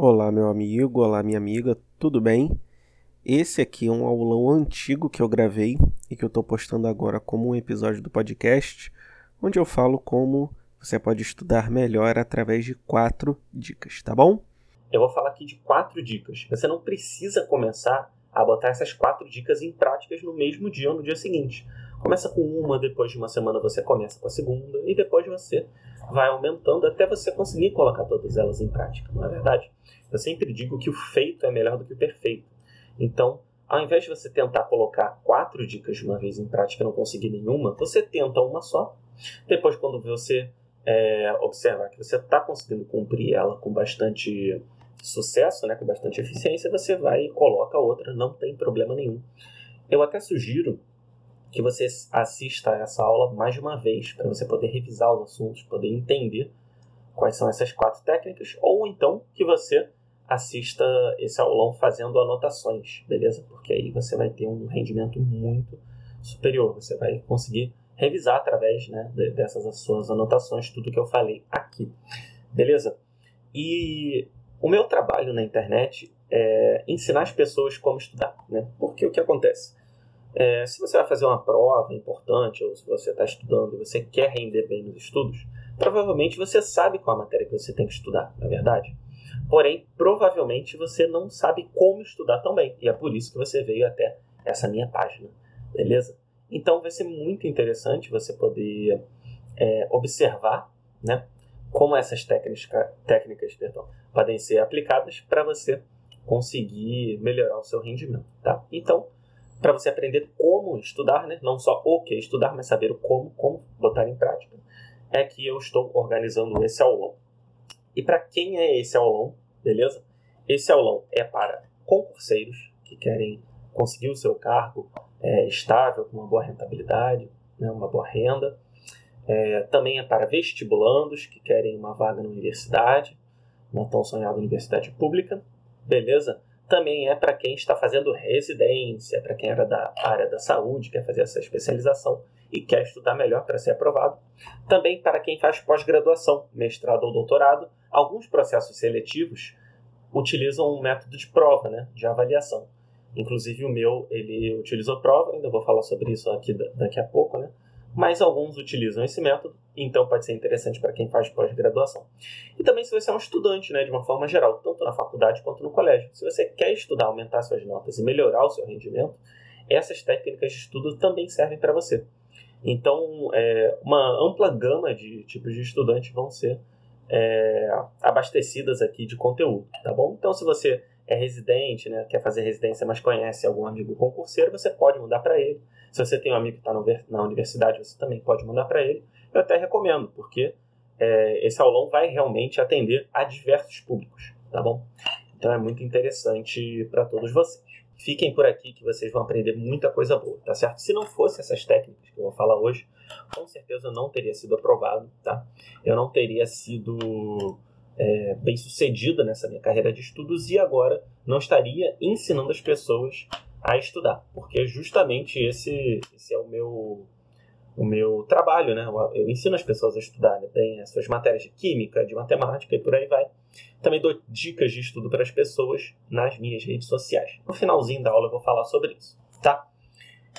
Olá, meu amigo, olá, minha amiga, tudo bem? Esse aqui é um aulão antigo que eu gravei e que eu estou postando agora como um episódio do podcast, onde eu falo como você pode estudar melhor através de quatro dicas, tá bom? Eu vou falar aqui de quatro dicas. Você não precisa começar a botar essas quatro dicas em práticas no mesmo dia ou no dia seguinte. Começa com uma, depois de uma semana você começa com a segunda e depois você vai aumentando até você conseguir colocar todas elas em prática, não é verdade? Eu sempre digo que o feito é melhor do que o perfeito. Então, ao invés de você tentar colocar quatro dicas de uma vez em prática e não conseguir nenhuma, você tenta uma só. Depois, quando você é, observar que você está conseguindo cumprir ela com bastante sucesso, né, com bastante eficiência, você vai e coloca outra, não tem problema nenhum. Eu até sugiro que você assista essa aula mais de uma vez, para você poder revisar os assuntos, poder entender quais são essas quatro técnicas, ou então que você assista esse aulão fazendo anotações, beleza? Porque aí você vai ter um rendimento muito superior, você vai conseguir revisar através né, dessas suas anotações tudo que eu falei aqui, beleza? E o meu trabalho na internet é ensinar as pessoas como estudar, né? Porque o que acontece? É, se você vai fazer uma prova importante ou se você está estudando e você quer render bem nos estudos, provavelmente você sabe qual a matéria que você tem que estudar, na é verdade? Porém, provavelmente você não sabe como estudar também, e é por isso que você veio até essa minha página, beleza? Então vai ser muito interessante você poder é, observar né, como essas técnicas, técnicas perdão, podem ser aplicadas para você conseguir melhorar o seu rendimento. Tá? Então, para você aprender como estudar, né? não só o que estudar, mas saber o como, como botar em prática, é que eu estou organizando esse aulão. E para quem é esse aulão, beleza? Esse aulão é para concurseiros que querem conseguir o seu cargo é, estável, com uma boa rentabilidade, né, uma boa renda. É, também é para vestibulandos que querem uma vaga na universidade, uma tão sonhada universidade pública, beleza? Também é para quem está fazendo residência, para quem era da área da saúde, quer fazer essa especialização e quer estudar melhor para ser aprovado. Também para quem faz pós-graduação, mestrado ou doutorado, alguns processos seletivos utilizam um método de prova, né, de avaliação. Inclusive o meu, ele utilizou prova, ainda vou falar sobre isso aqui daqui a pouco, né? Mas alguns utilizam esse método, então pode ser interessante para quem faz pós-graduação. E também se você é um estudante, né, de uma forma geral, tanto na faculdade quanto no colégio. Se você quer estudar, aumentar suas notas e melhorar o seu rendimento, essas técnicas de estudo também servem para você. Então, é, uma ampla gama de tipos de estudantes vão ser é, abastecidas aqui de conteúdo, tá bom? Então, se você é residente, né, quer fazer residência, mas conhece algum amigo concurseiro, você pode mudar para ele. Se você tem um amigo que está na universidade, você também pode mandar para ele. Eu até recomendo, porque é, esse aulão vai realmente atender a diversos públicos, tá bom? Então é muito interessante para todos vocês. Fiquem por aqui que vocês vão aprender muita coisa boa, tá certo? Se não fosse essas técnicas que eu vou falar hoje, com certeza eu não teria sido aprovado, tá? Eu não teria sido é, bem sucedida nessa minha carreira de estudos e agora não estaria ensinando as pessoas a estudar, porque justamente esse, esse é o meu o meu trabalho, né? Eu ensino as pessoas a estudar né? bem as suas matérias de química, de matemática e por aí vai. Também dou dicas de estudo para as pessoas nas minhas redes sociais. No finalzinho da aula eu vou falar sobre isso, tá?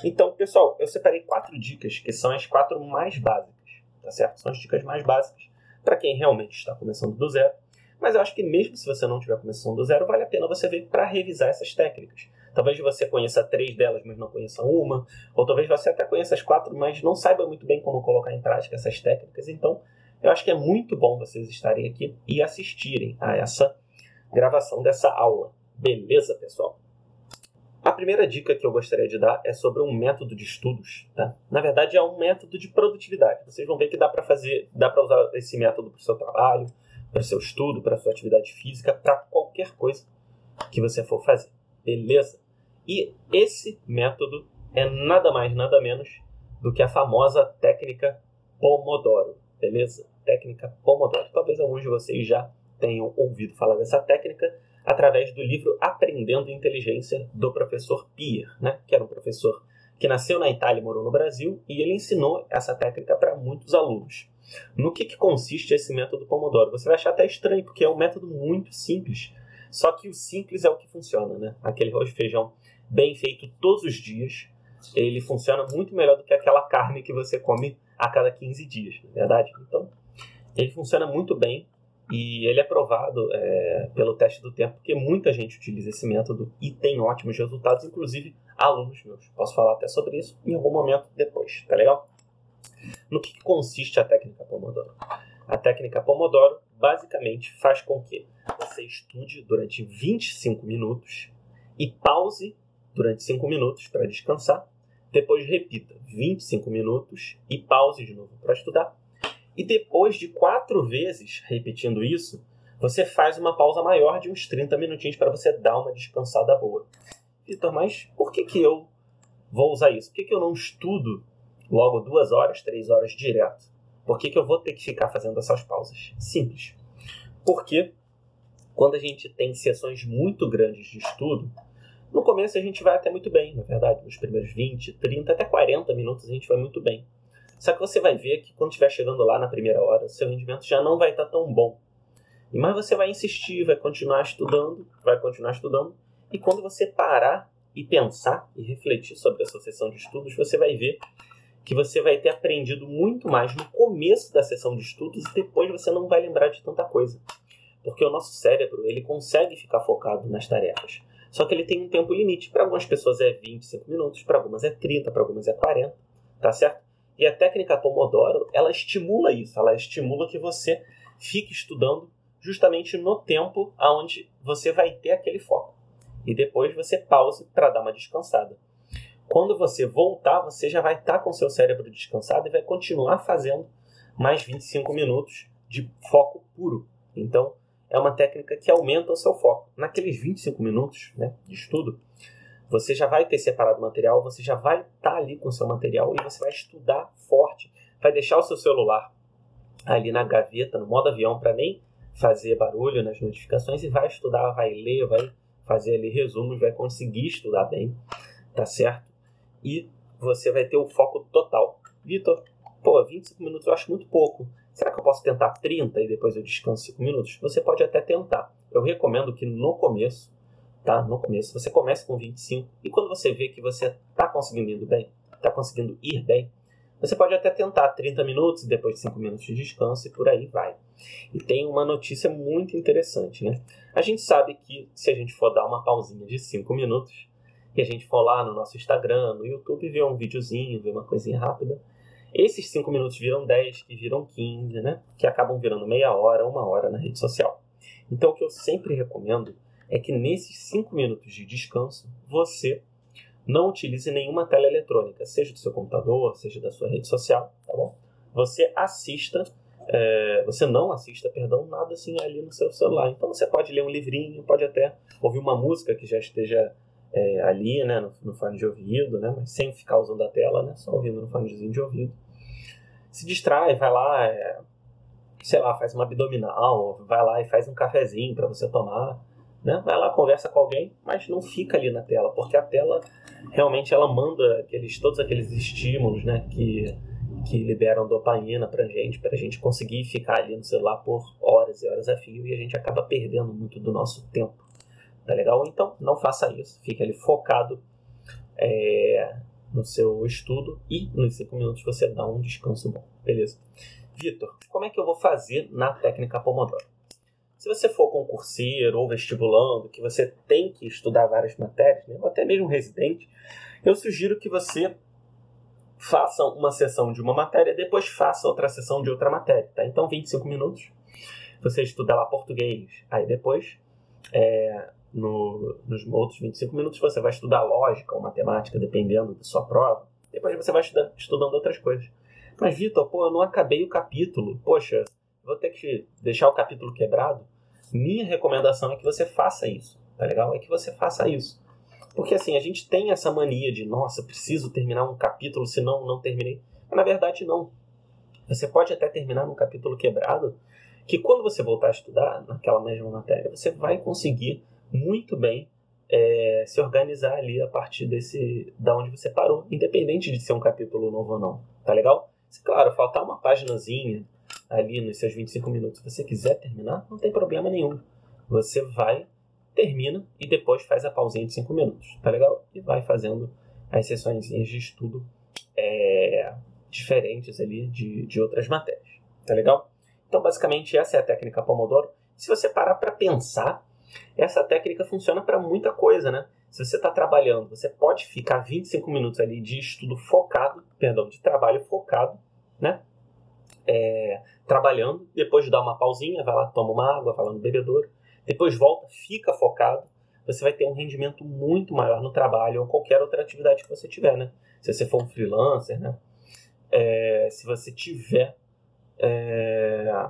Então, pessoal, eu separei quatro dicas que são as quatro mais básicas, tá certo? São as dicas mais básicas para quem realmente está começando do zero. Mas eu acho que mesmo se você não estiver começando do zero, vale a pena você ver para revisar essas técnicas. Talvez você conheça três delas, mas não conheça uma, ou talvez você até conheça as quatro, mas não saiba muito bem como colocar em prática essas técnicas. Então, eu acho que é muito bom vocês estarem aqui e assistirem a essa gravação dessa aula. Beleza, pessoal? A primeira dica que eu gostaria de dar é sobre um método de estudos, tá? Na verdade, é um método de produtividade. Vocês vão ver que dá para fazer, dá para usar esse método para o seu trabalho, para o seu estudo, para a sua atividade física, para qualquer coisa que você for fazer. Beleza? E esse método é nada mais, nada menos do que a famosa técnica Pomodoro. Beleza? Técnica Pomodoro. Talvez alguns de vocês já tenham ouvido falar dessa técnica através do livro Aprendendo Inteligência do professor Pier, né? que era um professor que nasceu na Itália e morou no Brasil, e ele ensinou essa técnica para muitos alunos. No que, que consiste esse método Pomodoro? Você vai achar até estranho, porque é um método muito simples Só que o simples é o que funciona, né? Aquele arroz feijão bem feito todos os dias, ele funciona muito melhor do que aquela carne que você come a cada 15 dias, na é verdade? Então, ele funciona muito bem e ele é provado é, pelo teste do tempo, porque muita gente utiliza esse método e tem ótimos resultados, inclusive alunos meus. Posso falar até sobre isso em algum momento depois, tá legal? No que consiste a técnica Pomodoro? A técnica Pomodoro basicamente faz com que você estude durante 25 minutos e pause durante 5 minutos para descansar. Depois repita 25 minutos e pause de novo para estudar. E depois de quatro vezes repetindo isso, você faz uma pausa maior de uns 30 minutinhos para você dar uma descansada boa. Vitor, mas por que, que eu vou usar isso? Por que, que eu não estudo logo duas horas, três horas direto? Por que, que eu vou ter que ficar fazendo essas pausas? Simples. Porque quando a gente tem sessões muito grandes de estudo, no começo a gente vai até muito bem, na verdade. Nos primeiros 20, 30, até 40 minutos a gente vai muito bem. Só que você vai ver que quando estiver chegando lá na primeira hora, seu rendimento já não vai estar tão bom. Mas você vai insistir, vai continuar estudando, vai continuar estudando, e quando você parar e pensar e refletir sobre a sua sessão de estudos, você vai ver que você vai ter aprendido muito mais no começo da sessão de estudos e depois você não vai lembrar de tanta coisa. Porque o nosso cérebro, ele consegue ficar focado nas tarefas. Só que ele tem um tempo limite. Para algumas pessoas é 25 minutos, para algumas é 30, para algumas é 40, tá certo? E a técnica Pomodoro, ela estimula isso, ela estimula que você fique estudando justamente no tempo aonde você vai ter aquele foco. E depois você pause para dar uma descansada. Quando você voltar, você já vai estar tá com seu cérebro descansado e vai continuar fazendo mais 25 minutos de foco puro. Então, é uma técnica que aumenta o seu foco. Naqueles 25 minutos né, de estudo, você já vai ter separado o material, você já vai estar tá ali com o seu material e você vai estudar forte, vai deixar o seu celular ali na gaveta, no modo avião, para nem fazer barulho nas notificações e vai estudar, vai ler, vai fazer ali resumos, vai conseguir estudar bem, tá certo? E você vai ter o foco total. Vitor, pô, 25 minutos eu acho muito pouco. Será que eu posso tentar 30 e depois eu descanso 5 minutos? Você pode até tentar. Eu recomendo que no começo, tá? No começo, você comece com 25 e quando você vê que você está conseguindo bem, está conseguindo ir bem, você pode até tentar 30 minutos depois 5 minutos de descanso e por aí vai. E tem uma notícia muito interessante, né? A gente sabe que se a gente for dar uma pausinha de 5 minutos e a gente for lá no nosso Instagram, no YouTube, ver um videozinho, ver uma coisinha rápida, esses 5 minutos viram 10, que viram 15, né? Que acabam virando meia hora, uma hora na rede social. Então, o que eu sempre recomendo é que nesses 5 minutos de descanso, você não utilize nenhuma tela eletrônica, seja do seu computador, seja da sua rede social, tá bom? Você assista, é, você não assista, perdão, nada assim ali no seu celular. Então, você pode ler um livrinho, pode até ouvir uma música que já esteja é, ali, né, no, no, fone de ouvido, né, mas sem ficar usando a tela, né, só ouvindo no fonezinho de ouvido. Se distrai, vai lá, é, sei lá, faz uma abdominal, vai lá e faz um cafezinho para você tomar, né, vai lá, conversa com alguém, mas não fica ali na tela, porque a tela realmente ela manda aqueles, todos aqueles estímulos, né, que, que liberam dopamina pra gente, pra gente conseguir ficar ali no celular por horas e horas a fio e a gente acaba perdendo muito do nosso tempo Tá legal? Então, não faça isso. Fique ali focado é, no seu estudo e nos 5 minutos você dá um descanso bom. Beleza? Vitor, como é que eu vou fazer na técnica Pomodoro? Se você for concurseiro ou vestibulando, que você tem que estudar várias matérias, né, ou até mesmo residente, eu sugiro que você faça uma sessão de uma matéria, depois faça outra sessão de outra matéria. Tá? Então, 25 minutos, você estuda lá português, aí depois é, no, nos outros 25 minutos você vai estudar lógica ou matemática, dependendo da sua prova. Depois você vai estudar, estudando outras coisas. Mas, Vitor, pô, eu não acabei o capítulo. Poxa, vou ter que deixar o capítulo quebrado. Minha recomendação é que você faça isso, tá legal? É que você faça isso. Porque assim, a gente tem essa mania de, nossa, preciso terminar um capítulo, senão não terminei. Mas na verdade, não. Você pode até terminar num capítulo quebrado, que quando você voltar a estudar naquela mesma matéria, você vai conseguir muito bem é, se organizar ali a partir desse da onde você parou, independente de ser um capítulo novo ou não, tá legal? Se claro, faltar uma páginazinha ali nos seus 25 minutos, você quiser terminar, não tem problema nenhum. Você vai termina e depois faz a pausinha de 5 minutos, tá legal? E vai fazendo as sessões de estudo é, diferentes ali de, de outras matérias, tá legal? Então, basicamente, essa é a técnica Pomodoro. Se você parar para pensar, essa técnica funciona para muita coisa, né? Se você está trabalhando, você pode ficar 25 minutos ali de estudo focado, perdão, de trabalho focado, né? É, trabalhando, depois de dar uma pausinha, vai lá, toma uma água, vai lá no bebedouro, depois volta, fica focado, você vai ter um rendimento muito maior no trabalho ou qualquer outra atividade que você tiver, né? Se você for um freelancer, né? É, se você tiver é,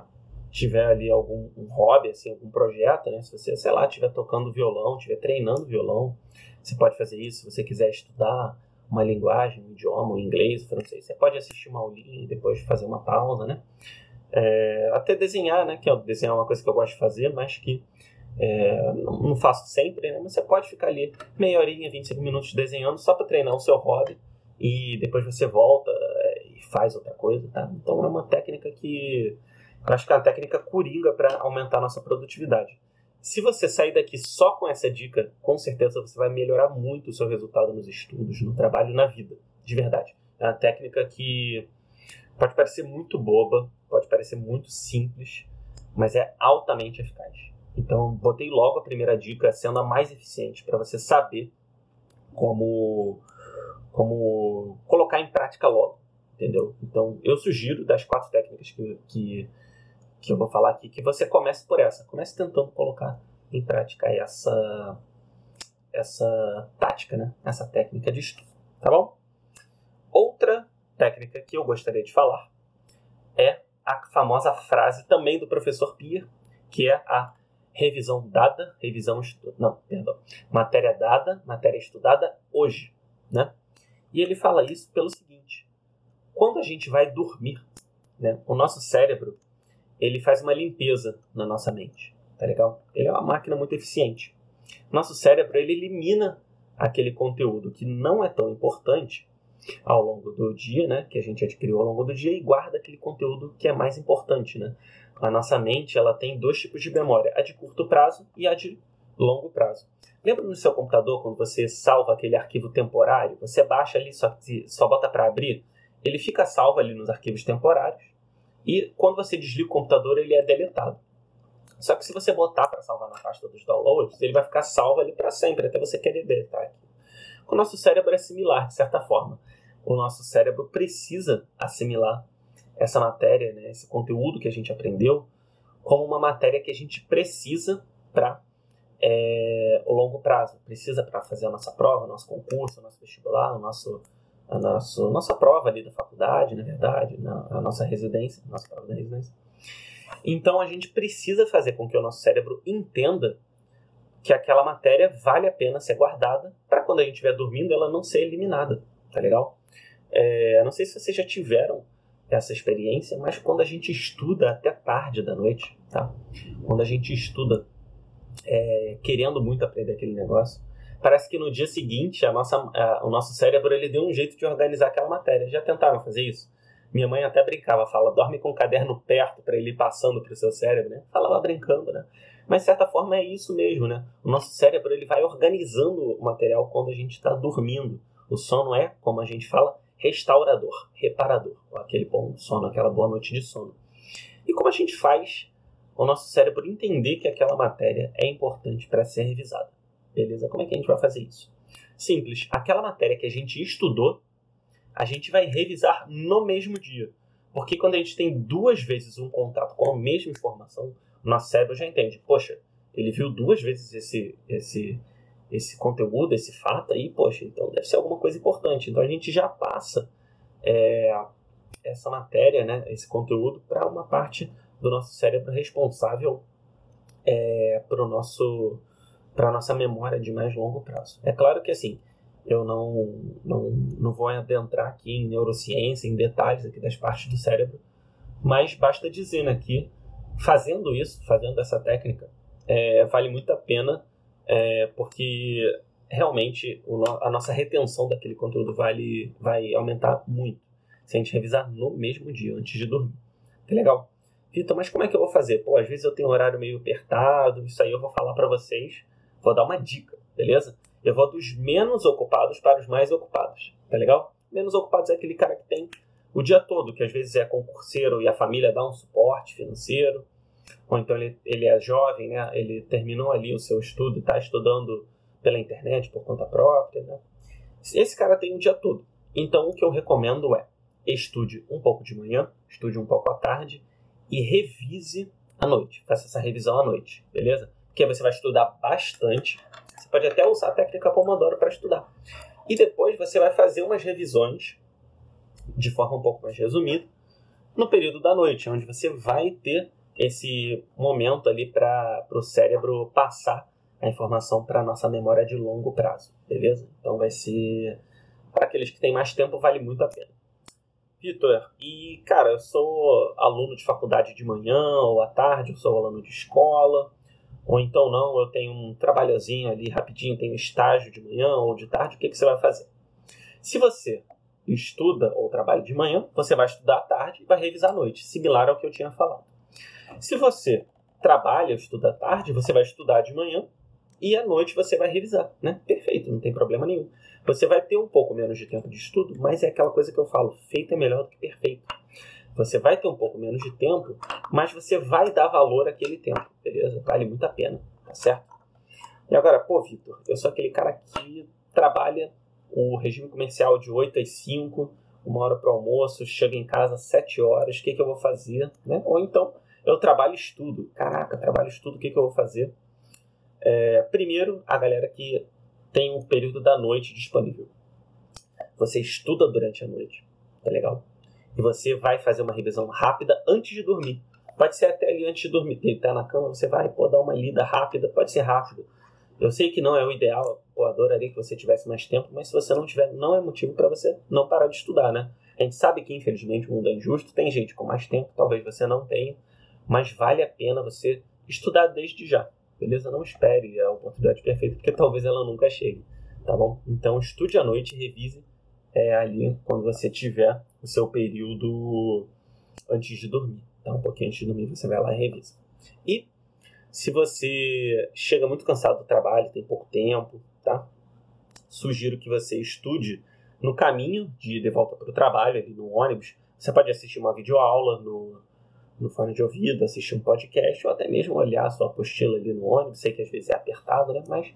tiver ali algum um hobby, assim, algum projeto, né? Se você, sei lá, estiver tocando violão, estiver treinando violão, você pode fazer isso. Se você quiser estudar uma linguagem, um idioma, um inglês, francês, você pode assistir uma aulinha e depois fazer uma pausa, né? É, até desenhar, né? Que é, desenhar é uma coisa que eu gosto de fazer, mas que é, não, não, faço sempre, né? Mas você pode ficar ali meia horinha, 25 minutos desenhando só para treinar o seu hobby e depois você volta é, e faz outra coisa, tá? Então é uma técnica que eu acho que é uma técnica coringa para aumentar a nossa produtividade. Se você sair daqui só com essa dica, com certeza você vai melhorar muito o seu resultado nos estudos, no trabalho, na vida, de verdade. É uma técnica que pode parecer muito boba, pode parecer muito simples, mas é altamente eficaz. Então, botei logo a primeira dica sendo a mais eficiente para você saber como como colocar em prática logo, entendeu? Então, eu sugiro das quatro técnicas que, que, que eu vou falar aqui, que você comece por essa. Comece tentando colocar em prática essa, essa tática, né? Essa técnica de estudo, tá bom? Outra técnica que eu gostaria de falar é a famosa frase também do professor Pier, que é a revisão dada, revisão estu... não, perdão, matéria dada, matéria estudada hoje, né? E ele fala isso pelo seguinte: quando a gente vai dormir, né, o nosso cérebro ele faz uma limpeza na nossa mente, tá legal? Ele é uma máquina muito eficiente. Nosso cérebro ele elimina aquele conteúdo que não é tão importante ao longo do dia, né, que a gente adquiriu ao longo do dia e guarda aquele conteúdo que é mais importante, né? A nossa mente ela tem dois tipos de memória, a de curto prazo e a de longo prazo. Lembra no seu computador quando você salva aquele arquivo temporário? Você baixa ali, só, só bota para abrir, ele fica salvo ali nos arquivos temporários e quando você desliga o computador ele é deletado. Só que se você botar para salvar na pasta dos downloads, ele vai ficar salvo ali para sempre, até você querer deletar aqui. O nosso cérebro é similar, de certa forma. O nosso cérebro precisa assimilar essa matéria, né, esse conteúdo que a gente aprendeu, como uma matéria que a gente precisa para é, o longo prazo. Precisa para fazer a nossa prova, o nosso concurso, o nosso vestibular, o nosso, a nosso, nossa prova ali da faculdade, na verdade, na, a nossa residência, nossa prova da residência. Então a gente precisa fazer com que o nosso cérebro entenda que aquela matéria vale a pena ser guardada para quando a gente estiver dormindo ela não ser eliminada, tá legal? É, não sei se vocês já tiveram essa experiência, mas quando a gente estuda até tarde da noite, tá? Quando a gente estuda é, querendo muito aprender aquele negócio. Parece que no dia seguinte a nossa, a, o nosso cérebro ele deu um jeito de organizar aquela matéria. Já tentaram fazer isso? Minha mãe até brincava, fala, dorme com o caderno perto para ele ir passando para o seu cérebro, né? Falava brincando, né? Mas de certa forma é isso mesmo, né? O nosso cérebro ele vai organizando o material quando a gente está dormindo. O sono é, como a gente fala, restaurador, reparador. Aquele bom sono, aquela boa noite de sono. E como a gente faz o nosso cérebro entender que aquela matéria é importante para ser revisada. Beleza? Como é que a gente vai fazer isso? Simples. Aquela matéria que a gente estudou, a gente vai revisar no mesmo dia. Porque quando a gente tem duas vezes um contato com a mesma informação, o nosso cérebro já entende. Poxa, ele viu duas vezes esse, esse, esse conteúdo, esse fato aí, poxa, então deve ser alguma coisa importante. Então a gente já passa é, essa matéria, né, esse conteúdo, para uma parte do nosso cérebro responsável é, para nosso para nossa memória de mais longo prazo. É claro que assim, eu não, não, não vou adentrar aqui em neurociência, em detalhes aqui das partes do cérebro, mas basta dizer né, que fazendo isso, fazendo essa técnica, é, vale muito a pena, é, porque realmente a nossa retenção daquele conteúdo vale, vai aumentar muito se a gente revisar no mesmo dia, antes de dormir. Que legal? Vitor, mas como é que eu vou fazer? Pô, às vezes eu tenho um horário meio apertado, isso aí eu vou falar para vocês Vou dar uma dica, beleza? Eu vou dos menos ocupados para os mais ocupados, tá legal? Menos ocupados é aquele cara que tem o dia todo, que às vezes é concurseiro e a família dá um suporte financeiro, ou então ele, ele é jovem, né? Ele terminou ali o seu estudo e está estudando pela internet por conta própria, né? Esse cara tem o dia todo. Então o que eu recomendo é estude um pouco de manhã, estude um pouco à tarde e revise à noite. Faça essa revisão à noite, beleza? Porque você vai estudar bastante. Você pode até usar a técnica Pomodoro para estudar. E depois você vai fazer umas revisões de forma um pouco mais resumida no período da noite, onde você vai ter esse momento ali para o cérebro passar a informação para a nossa memória de longo prazo, beleza? Então vai ser. Para aqueles que têm mais tempo, vale muito a pena. Vitor, e cara, eu sou aluno de faculdade de manhã ou à tarde, eu sou aluno de escola, ou então não, eu tenho um trabalhozinho ali rapidinho, tenho estágio de manhã ou de tarde, o que, que você vai fazer? Se você estuda ou trabalha de manhã, você vai estudar à tarde e vai revisar à noite, similar ao que eu tinha falado. Se você trabalha ou estuda à tarde, você vai estudar de manhã e à noite você vai revisar, né? Perfeito, não tem problema nenhum. Você vai ter um pouco menos de tempo de estudo, mas é aquela coisa que eu falo, feito é melhor do que perfeito. Você vai ter um pouco menos de tempo, mas você vai dar valor àquele tempo, beleza? Vale muito a pena, tá certo? E agora, pô, Vitor, eu sou aquele cara que trabalha o regime comercial de 8 às 5, uma hora para almoço, chega em casa às 7 horas, o que, que eu vou fazer? Né? Ou então, eu trabalho e estudo. Caraca, trabalho e estudo, o que, que eu vou fazer? É, primeiro, a galera que tem um período da noite disponível. Você estuda durante a noite, tá legal? E você vai fazer uma revisão rápida antes de dormir. Pode ser até ali antes de dormir, deitar na cama, você vai pô, dar uma lida rápida, pode ser rápido. Eu sei que não é o ideal, pô, adoraria que você tivesse mais tempo, mas se você não tiver, não é motivo para você não parar de estudar, né? A gente sabe que, infelizmente, o mundo é injusto, tem gente com mais tempo, talvez você não tenha, mas vale a pena você estudar desde já, beleza? Não espere a oportunidade perfeita, porque talvez ela nunca chegue, tá bom? Então, estude à noite revise é, ali quando você tiver o seu período antes de dormir, tá? Um pouquinho antes de dormir, você vai lá e revisa. E se você chega muito cansado do trabalho, tem pouco tempo, tá? Sugiro que você estude no caminho de, de volta para o trabalho, ali no ônibus. Você pode assistir uma videoaula no, no fone de ouvido, assistir um podcast, ou até mesmo olhar sua apostila ali no ônibus. Sei que às vezes é apertado, né? Mas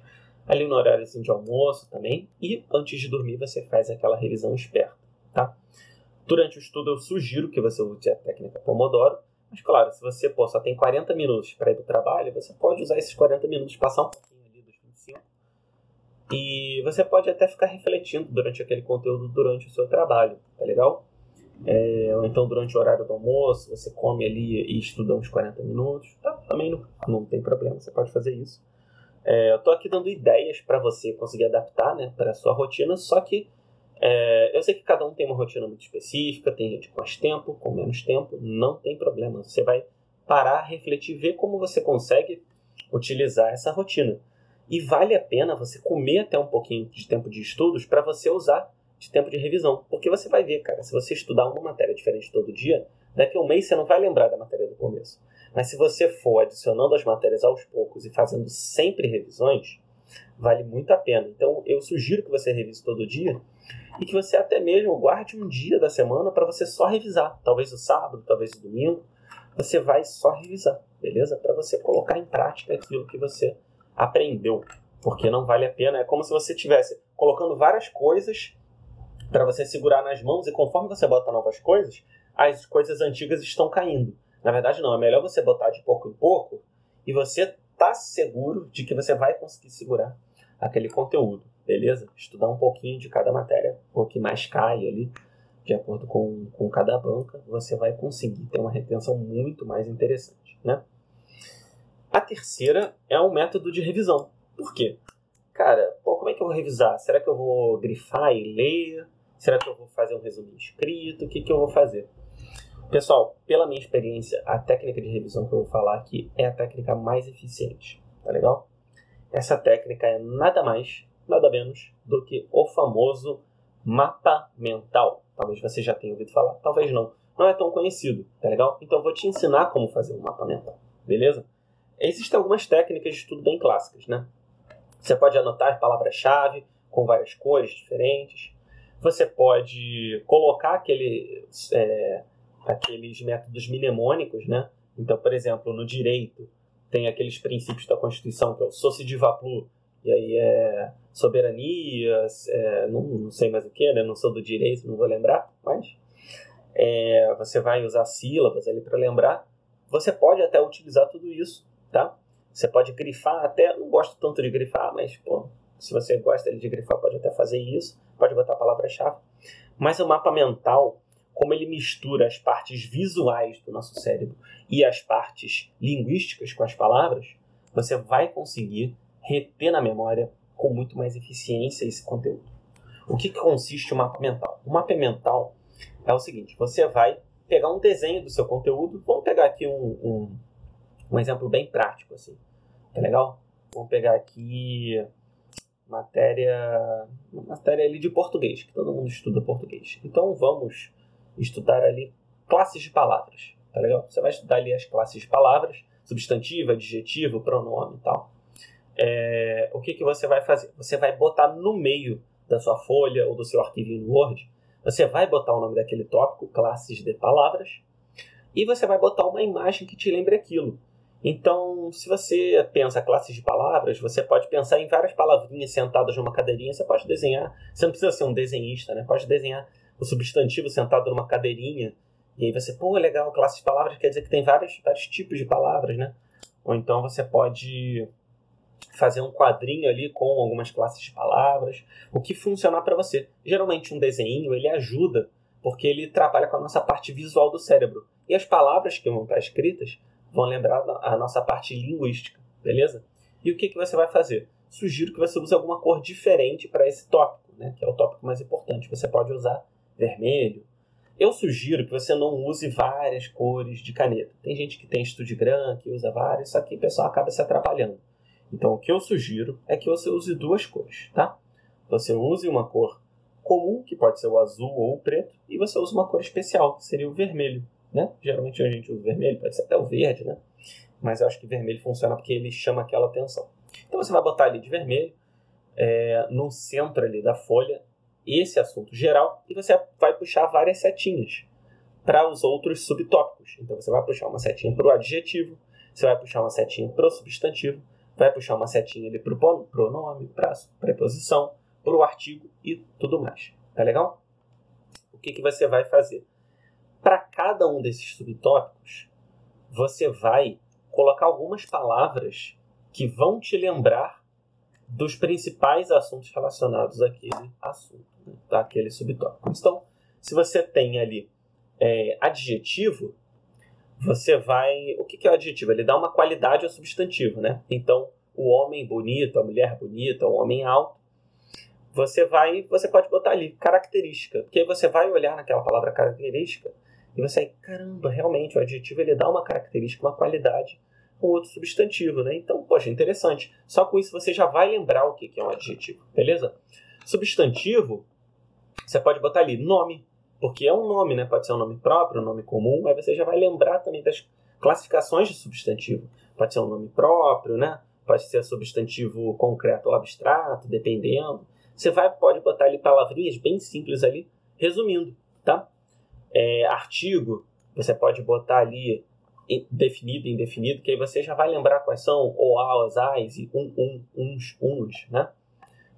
ali no horário assim, de almoço também. E antes de dormir, você faz aquela revisão esperta, tá? Durante o estudo, eu sugiro que você use a técnica Pomodoro mas claro, se você pô, só tem 40 minutos para ir para o trabalho, você pode usar esses 40 minutos, passar um pouquinho ali dos 25. E você pode até ficar refletindo durante aquele conteúdo durante o seu trabalho, tá legal? É, ou então durante o horário do almoço, você come ali e estuda uns 40 minutos. Tá, também não, não tem problema, você pode fazer isso. É, eu tô aqui dando ideias para você conseguir adaptar né, para sua rotina, só que é, eu sei que cada um tem uma rotina muito específica, tem gente com mais tempo, com menos tempo, não tem problema. Você vai parar, refletir, ver como você consegue utilizar essa rotina. E vale a pena você comer até um pouquinho de tempo de estudos para você usar de tempo de revisão. Porque você vai ver, cara, se você estudar uma matéria diferente todo dia, daqui a um mês você não vai lembrar da matéria do começo. Mas se você for adicionando as matérias aos poucos e fazendo sempre revisões, vale muito a pena. Então eu sugiro que você revise todo dia e que você até mesmo guarde um dia da semana para você só revisar. Talvez o sábado, talvez o domingo. Você vai só revisar, beleza? Para você colocar em prática aquilo que você aprendeu. Porque não vale a pena. É como se você estivesse colocando várias coisas para você segurar nas mãos e conforme você bota novas coisas, as coisas antigas estão caindo. Na verdade, não. É melhor você botar de pouco em pouco e você tá seguro de que você vai conseguir segurar aquele conteúdo beleza? Estudar um pouquinho de cada matéria, o que mais cai ali, de acordo com, com cada banca, você vai conseguir ter uma retenção muito mais interessante, né? A terceira é um método de revisão. Por quê? Cara, pô, como é que eu vou revisar? Será que eu vou grifar e ler? Será que eu vou fazer um resumo escrito? O que, que eu vou fazer? Pessoal, pela minha experiência, a técnica de revisão que eu vou falar aqui é a técnica mais eficiente, tá legal? Essa técnica é nada mais nada menos do que o famoso mapa mental. Talvez você já tenha ouvido falar, talvez não. Não é tão conhecido, tá legal? Então eu vou te ensinar como fazer um mapa mental, beleza? Existem algumas técnicas de estudo bem clássicas, né? Você pode anotar as palavras-chave com várias cores diferentes. Você pode colocar aquele, é, aqueles métodos mnemônicos, né? Então, por exemplo, no direito tem aqueles princípios da Constituição que é o soci de vaplu, e aí é soberania, é, não, não, sei mais o que, né? Não sou do direito, não vou lembrar, mas é, você vai usar sílabas ali para lembrar. Você pode até utilizar tudo isso, tá? Você pode grifar até, não gosto tanto de grifar, mas pô, se você gosta de grifar, pode até fazer isso, pode botar a palavra-chave. Mas o mapa mental, como ele mistura as partes visuais do nosso cérebro e as partes linguísticas com as palavras, você vai conseguir reter na memória com muito mais eficiência esse conteúdo. O que, consiste o mapa mental? O mapa mental é o seguinte: você vai pegar um desenho do seu conteúdo. Vamos pegar aqui um, um, um exemplo bem prático, assim. Tá legal? Vamos pegar aqui matéria matéria ali de português, que todo mundo estuda português. Então vamos estudar ali classes de palavras, tá legal? Você vai estudar ali as classes de palavras, substantivo, adjetivo, pronome e tal. É, o que, que você vai fazer? Você vai botar no meio da sua folha ou do seu arquivo no Word, você vai botar o nome daquele tópico, classes de palavras, e você vai botar uma imagem que te lembre aquilo. Então, se você pensa classes de palavras, você pode pensar em várias palavrinhas sentadas numa cadeirinha, você pode desenhar. Você não precisa ser um desenhista, né? Pode desenhar o substantivo sentado numa cadeirinha. E aí você, pô, legal, classe de palavras quer dizer que tem vários, vários tipos de palavras, né? Ou então você pode fazer um quadrinho ali com algumas classes de palavras, o que funcionar para você. Geralmente um desenho, ele ajuda, porque ele trabalha com a nossa parte visual do cérebro. E as palavras que vão estar escritas vão lembrar a nossa parte linguística, beleza? E o que, que você vai fazer? Sugiro que você use alguma cor diferente para esse tópico, né, que é o tópico mais importante. Você pode usar vermelho. Eu sugiro que você não use várias cores de caneta. Tem gente que tem StudiGram, que usa várias, só que o pessoal acaba se atrapalhando. Então, o que eu sugiro é que você use duas cores, tá? Você use uma cor comum, que pode ser o azul ou o preto, e você usa uma cor especial, que seria o vermelho né? Geralmente a gente usa vermelho, pode ser até o verde, né? Mas eu acho que vermelho funciona porque ele chama aquela atenção. Então você vai botar ali de vermelho, é, no centro ali da folha, esse assunto geral, e você vai puxar várias setinhas para os outros subtópicos. Então você vai puxar uma setinha para o adjetivo, você vai puxar uma setinha para o substantivo, vai puxar uma setinha ali para o pronome, para a preposição, para o artigo e tudo mais. Tá legal? O que, que você vai fazer? Para cada um desses subtópicos, você vai colocar algumas palavras que vão te lembrar dos principais assuntos relacionados àquele assunto, né, daquele subtópico. Então, se você tem ali é, adjetivo, você vai. O que, que é o adjetivo? Ele dá uma qualidade ao substantivo, né? Então, o homem bonito, a mulher bonita, o homem alto. Você vai, você pode botar ali característica, porque aí você vai olhar naquela palavra característica e você, caramba, realmente o adjetivo ele dá uma característica, uma qualidade com outro substantivo, né? Então, poxa, interessante. Só com isso você já vai lembrar o que é um adjetivo, beleza? Substantivo, você pode botar ali nome, porque é um nome, né? Pode ser um nome próprio, um nome comum, aí você já vai lembrar também das classificações de substantivo. Pode ser um nome próprio, né? Pode ser substantivo concreto ou abstrato, dependendo. Você vai, pode botar ali palavrinhas bem simples ali, resumindo, tá? é, artigo, você pode botar ali definido e indefinido, que aí você já vai lembrar quais são o, as, as e um, um, uns, uns, né?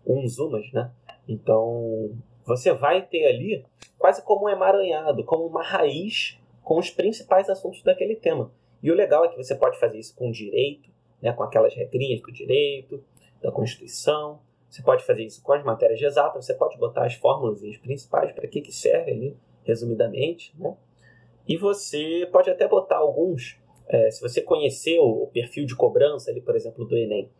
Uns, umas, né? Então, você vai ter ali quase como um emaranhado, como uma raiz com os principais assuntos daquele tema. E o legal é que você pode fazer isso com direito, né, com aquelas regrinhas do direito, da Constituição. Você pode fazer isso com as matérias exatas, você pode botar as fórmulas principais para que, que serve ali resumidamente, né? E você pode até botar alguns, é, se você conhecer o perfil de cobrança ali, por exemplo, do Enem,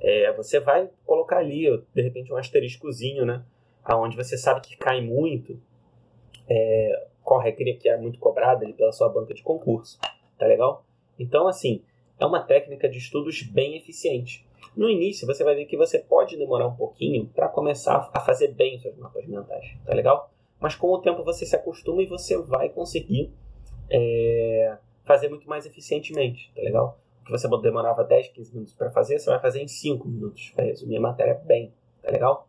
é, você vai colocar ali, de repente, um asteriscozinho, né? Aonde você sabe que cai muito, é, qual regra que é muito cobrada ali pela sua banca de concurso, tá legal? Então, assim, é uma técnica de estudos bem eficiente. No início, você vai ver que você pode demorar um pouquinho para começar a fazer bem os seus mapas mentais, tá legal? mas com o tempo você se acostuma e você vai conseguir é, fazer muito mais eficientemente, tá legal? que você demorava 10, 15 minutos para fazer, você vai fazer em 5 minutos, para resumir a matéria bem, tá legal?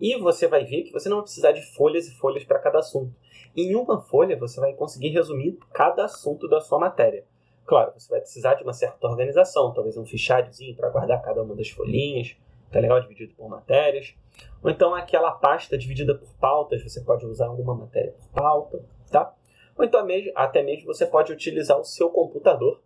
E você vai ver que você não vai precisar de folhas e folhas para cada assunto. Em uma folha, você vai conseguir resumir cada assunto da sua matéria. Claro, você vai precisar de uma certa organização, talvez um fichariozinho para guardar cada uma das folhinhas, tá legal? Dividido por matérias. Ou então aquela pasta dividida por pautas, você pode usar uma matéria por pauta, tá? Ou então até mesmo você pode utilizar o seu computador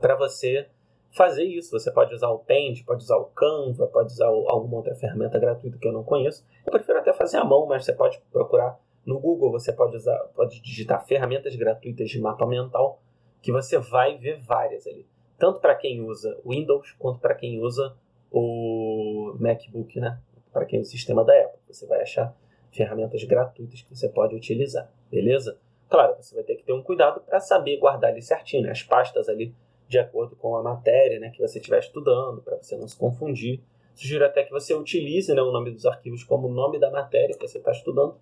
para você fazer isso. Você pode usar o Paint, pode usar o Canva, pode usar alguma outra ferramenta gratuita que eu não conheço. Eu prefiro até fazer à mão, mas você pode procurar no Google, você pode usar, pode digitar ferramentas gratuitas de mapa mental, que você vai ver várias ali. Tanto para quem usa Windows, quanto para quem usa o MacBook, né? Para quem usa o sistema da Apple. Você vai achar ferramentas gratuitas que você pode utilizar, beleza? Claro, você vai ter que ter um cuidado para saber guardar ali certinho, né? as pastas ali de acordo com a matéria né, que você estiver estudando, para você não se confundir. Sugiro até que você utilize né, o nome dos arquivos como o nome da matéria que você está estudando.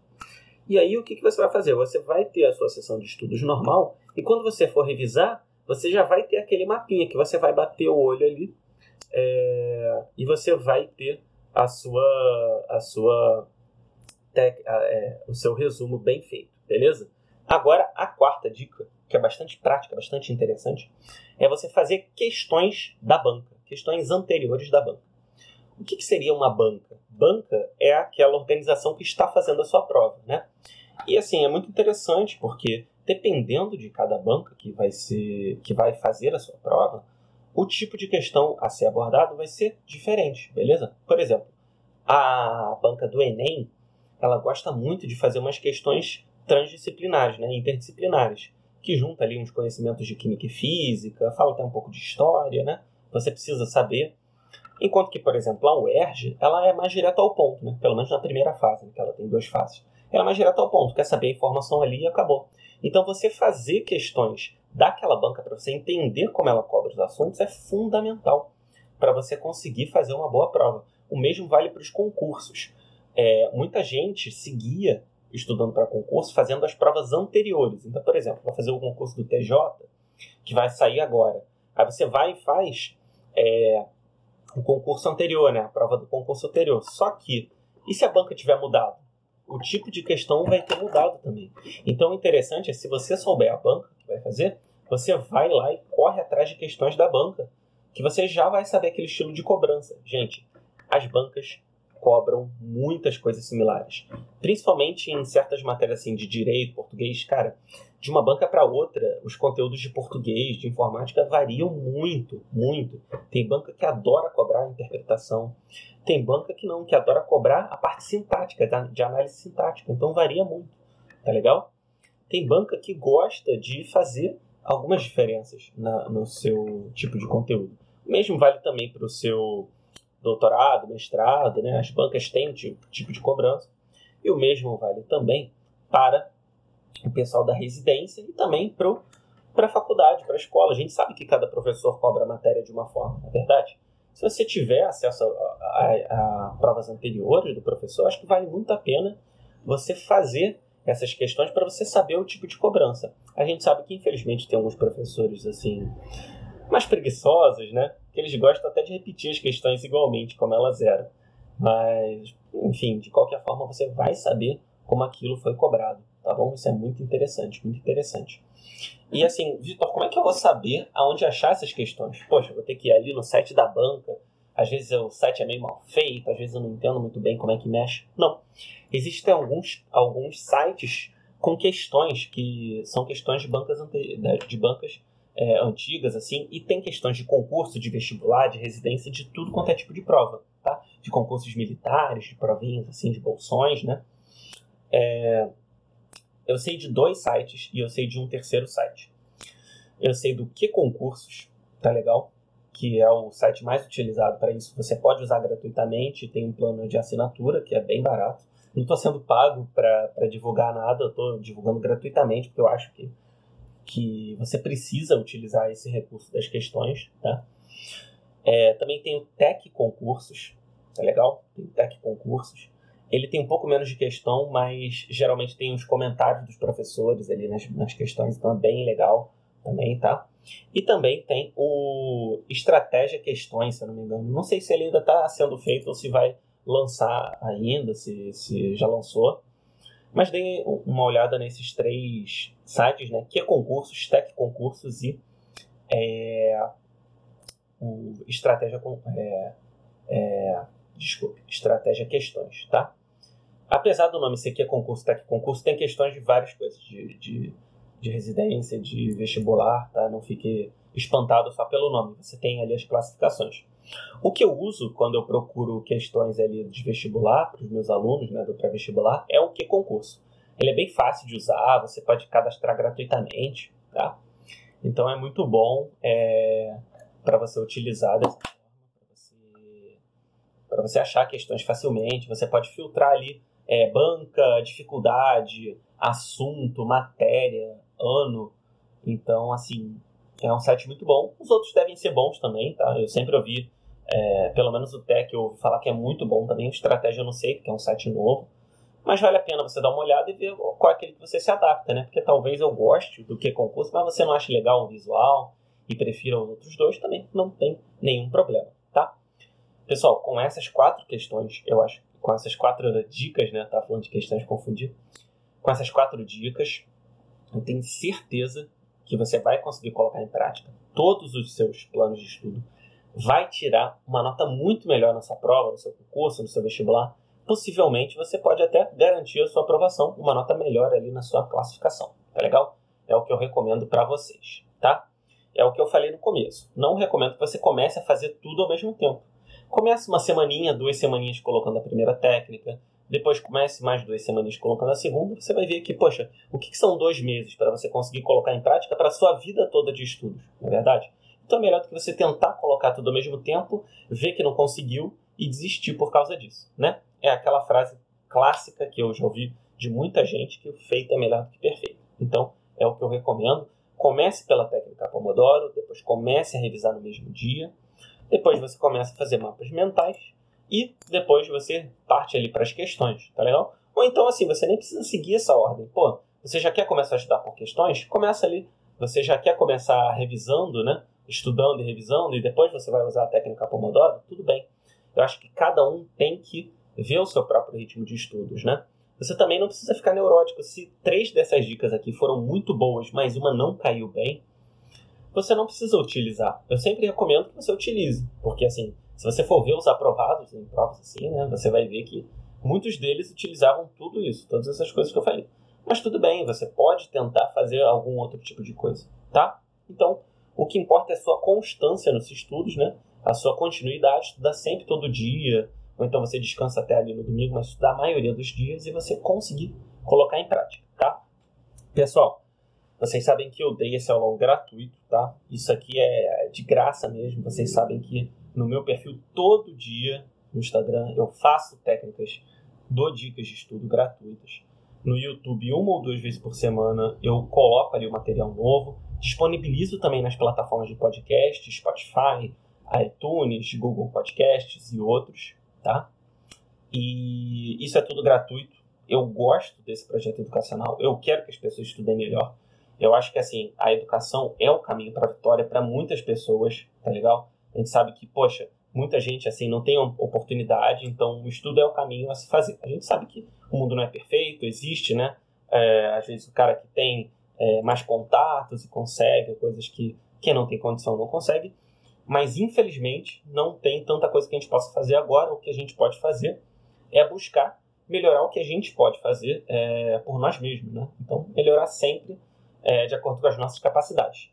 E aí o que, que você vai fazer? Você vai ter a sua sessão de estudos normal e quando você for revisar, você já vai ter aquele mapinha que você vai bater o olho ali é, e você vai ter a sua, a sua tec, a, é, o seu resumo bem feito, beleza? Agora a quarta dica, que é bastante prática, bastante interessante, é você fazer questões da banca, questões anteriores da banca. O que, que seria uma banca? Banca é aquela organização que está fazendo a sua prova, né? E assim, é muito interessante porque dependendo de cada banca que vai ser que vai fazer a sua prova, o tipo de questão a ser abordado vai ser diferente, beleza? Por exemplo, a banca do Enem, ela gosta muito de fazer umas questões transdisciplinares, né, interdisciplinares que junta ali uns conhecimentos de química e física, fala até um pouco de história, né? Você precisa saber. Enquanto que, por exemplo, a UERJ, ela é mais direta ao ponto, né? Pelo menos na primeira fase, né? que ela tem duas fases. Ela é mais direta ao ponto, quer saber a informação ali e acabou. Então, você fazer questões daquela banca para você entender como ela cobra os assuntos é fundamental para você conseguir fazer uma boa prova. O mesmo vale para os concursos. É, muita gente seguia estudando para concurso fazendo as provas anteriores. Então, por exemplo, vai fazer o concurso do TJ, que vai sair agora. Aí você vai e faz é, o concurso anterior, né? A prova do concurso anterior. Só que, e se a banca tiver mudado? O tipo de questão vai ter mudado também. Então, o interessante é, se você souber a banca que vai fazer, você vai lá e corre atrás de questões da banca, que você já vai saber aquele estilo de cobrança. Gente, as bancas cobram muitas coisas similares. Principalmente em certas matérias assim, de direito, português, cara, de uma banca para outra, os conteúdos de português, de informática variam muito, muito. Tem banca que adora cobrar a interpretação, tem banca que não, que adora cobrar a parte sintática, de análise sintática, então varia muito, tá legal? Tem banca que gosta de fazer algumas diferenças na, no seu tipo de conteúdo. O mesmo vale também para o seu doutorado, mestrado, né? as bancas têm um tipo, de cobrança. E o mesmo vale também para o pessoal da residência e também para a faculdade, para a escola. A gente sabe que cada professor cobra a matéria de uma forma, não é verdade? Se você tiver acesso a, a, a provas anteriores do professor, acho que vale muito a pena você fazer essas questões para você saber o tipo de cobrança. A gente sabe que, infelizmente, tem alguns professores assim mais preguiçosos, né? Que eles gostam até de repetir as questões igualmente, como elas eram. Mas, enfim, de qualquer forma, você vai saber como aquilo foi cobrado, tá bom? Isso é muito interessante, muito interessante. E assim, Vitor, como é que eu vou saber aonde achar essas questões? Poxa, vou ter que ir ali no site da banca. Às vezes o site é meio mal feito, às vezes eu não entendo muito bem como é que mexe. Não. Existem alguns, alguns sites com questões que são questões de bancas, de bancas é, antigas, assim, e tem questões de concurso, de vestibular, de residência, de tudo quanto é tipo de prova, tá? De concursos militares, de provinhas, assim, de bolsões, né? É, eu sei de dois sites e eu sei de um terceiro site. Eu sei do que concursos, tá legal? Que é o site mais utilizado para isso. Você pode usar gratuitamente, tem um plano de assinatura que é bem barato. Não estou sendo pago para divulgar nada, estou divulgando gratuitamente, porque eu acho que que você precisa utilizar esse recurso das questões, tá? É, também tem o Tech Concursos, tá legal? Tem o Tech Concursos. Ele tem um pouco menos de questão, mas geralmente tem os comentários dos professores ali nas, nas questões, então é bem legal também, tá? E também tem o Estratégia Questões, se eu não me engano. Não sei se ele ainda está sendo feito ou se vai lançar ainda, se, se já lançou. Mas dê uma olhada nesses três sites, né? Que é concursos, Tech Concursos e é, o Estratégia é, é, desculpe, Estratégia Questões, tá? Apesar do nome ser que é concurso, Tech Concurso, tem questões de várias coisas, de, de, de residência, de vestibular, tá? Não fique espantado só pelo nome, você tem ali as classificações. O que eu uso quando eu procuro questões ali de vestibular para os meus alunos, né, do pré-vestibular, é o que concurso. Ele é bem fácil de usar, você pode cadastrar gratuitamente, tá? Então é muito bom é, para você utilizar para você, você achar questões facilmente. Você pode filtrar ali é, banca, dificuldade, assunto, matéria, ano. Então, assim, é um site muito bom. Os outros devem ser bons também, tá? Eu sempre ouvi, é, pelo menos o Tech, eu ouvi falar que é muito bom também. O Estratégia eu não sei, porque é um site novo. Mas vale a pena você dar uma olhada e ver qual é aquele que você se adapta, né? Porque talvez eu goste do que concurso, mas você não ache legal o visual e prefira os outros dois, também não tem nenhum problema, tá? Pessoal, com essas quatro questões, eu acho, com essas quatro dicas, né? Tá falando de questões confundidas. Com essas quatro dicas, eu tenho certeza que você vai conseguir colocar em prática todos os seus planos de estudo, vai tirar uma nota muito melhor na sua prova, no seu concurso, no seu vestibular. Possivelmente você pode até garantir a sua aprovação, uma nota melhor ali na sua classificação. Tá legal? É o que eu recomendo para vocês, tá? É o que eu falei no começo. Não recomendo que você comece a fazer tudo ao mesmo tempo. Comece uma semaninha, duas semaninhas colocando a primeira técnica, depois comece mais duas semanas colocando a segunda, você vai ver que, poxa, o que, são dois meses para você conseguir colocar em prática para a sua vida toda de estudos, não é verdade? Então é melhor do que você tentar colocar tudo ao mesmo tempo, ver que não conseguiu e desistir por causa disso, né? É aquela frase clássica que eu já ouvi de muita gente que o feito é melhor do que perfeito. Então, é o que eu recomendo. Comece pela técnica Pomodoro, depois comece a revisar no mesmo dia, depois você começa a fazer mapas mentais e depois você parte ali para as questões, tá legal? Ou então, assim, você nem precisa seguir essa ordem. Pô, você já quer começar a estudar por questões? Começa ali. Você já quer começar revisando, né? Estudando e revisando, e depois você vai usar a técnica Pomodoro? Tudo bem. Eu acho que cada um tem que ver o seu próprio ritmo de estudos, né? Você também não precisa ficar neurótico. Se três dessas dicas aqui foram muito boas, mas uma não caiu bem, você não precisa utilizar. Eu sempre recomendo que você utilize, porque assim, se você for ver os aprovados em provas assim, né, você vai ver que muitos deles utilizavam tudo isso, todas essas coisas que eu falei. Mas tudo bem, você pode tentar fazer algum outro tipo de coisa, tá? Então, o que importa é a sua constância nos estudos, né? A sua continuidade, estudar sempre todo dia, ou então você descansa até ali no domingo, mas estudar a maioria dos dias e você conseguir colocar em prática, tá? Pessoal, vocês sabem que eu dei esse aulão gratuito, tá? Isso aqui é de graça mesmo, vocês sabem que no meu perfil todo dia no Instagram. Eu faço técnicas, dou dicas de estudo gratuitas. No YouTube, uma ou duas vezes por semana, eu coloco ali o material novo. Disponibilizo também nas plataformas de podcast, Spotify, iTunes, Google Podcasts e outros, tá? E isso é tudo gratuito. Eu gosto desse projeto educacional. Eu quero que as pessoas estudem melhor. Eu acho que assim, a educação é o caminho para a vitória para muitas pessoas, tá legal? A gente sabe que, poxa, muita gente assim não tem oportunidade, então o estudo é o caminho a se fazer. A gente sabe que o mundo não é perfeito, existe, né? É, às vezes o cara que tem é, mais contatos e consegue coisas que quem não tem condição não consegue, mas infelizmente não tem tanta coisa que a gente possa fazer agora. O que a gente pode fazer é buscar melhorar o que a gente pode fazer é, por nós mesmos, né? Então melhorar sempre é, de acordo com as nossas capacidades.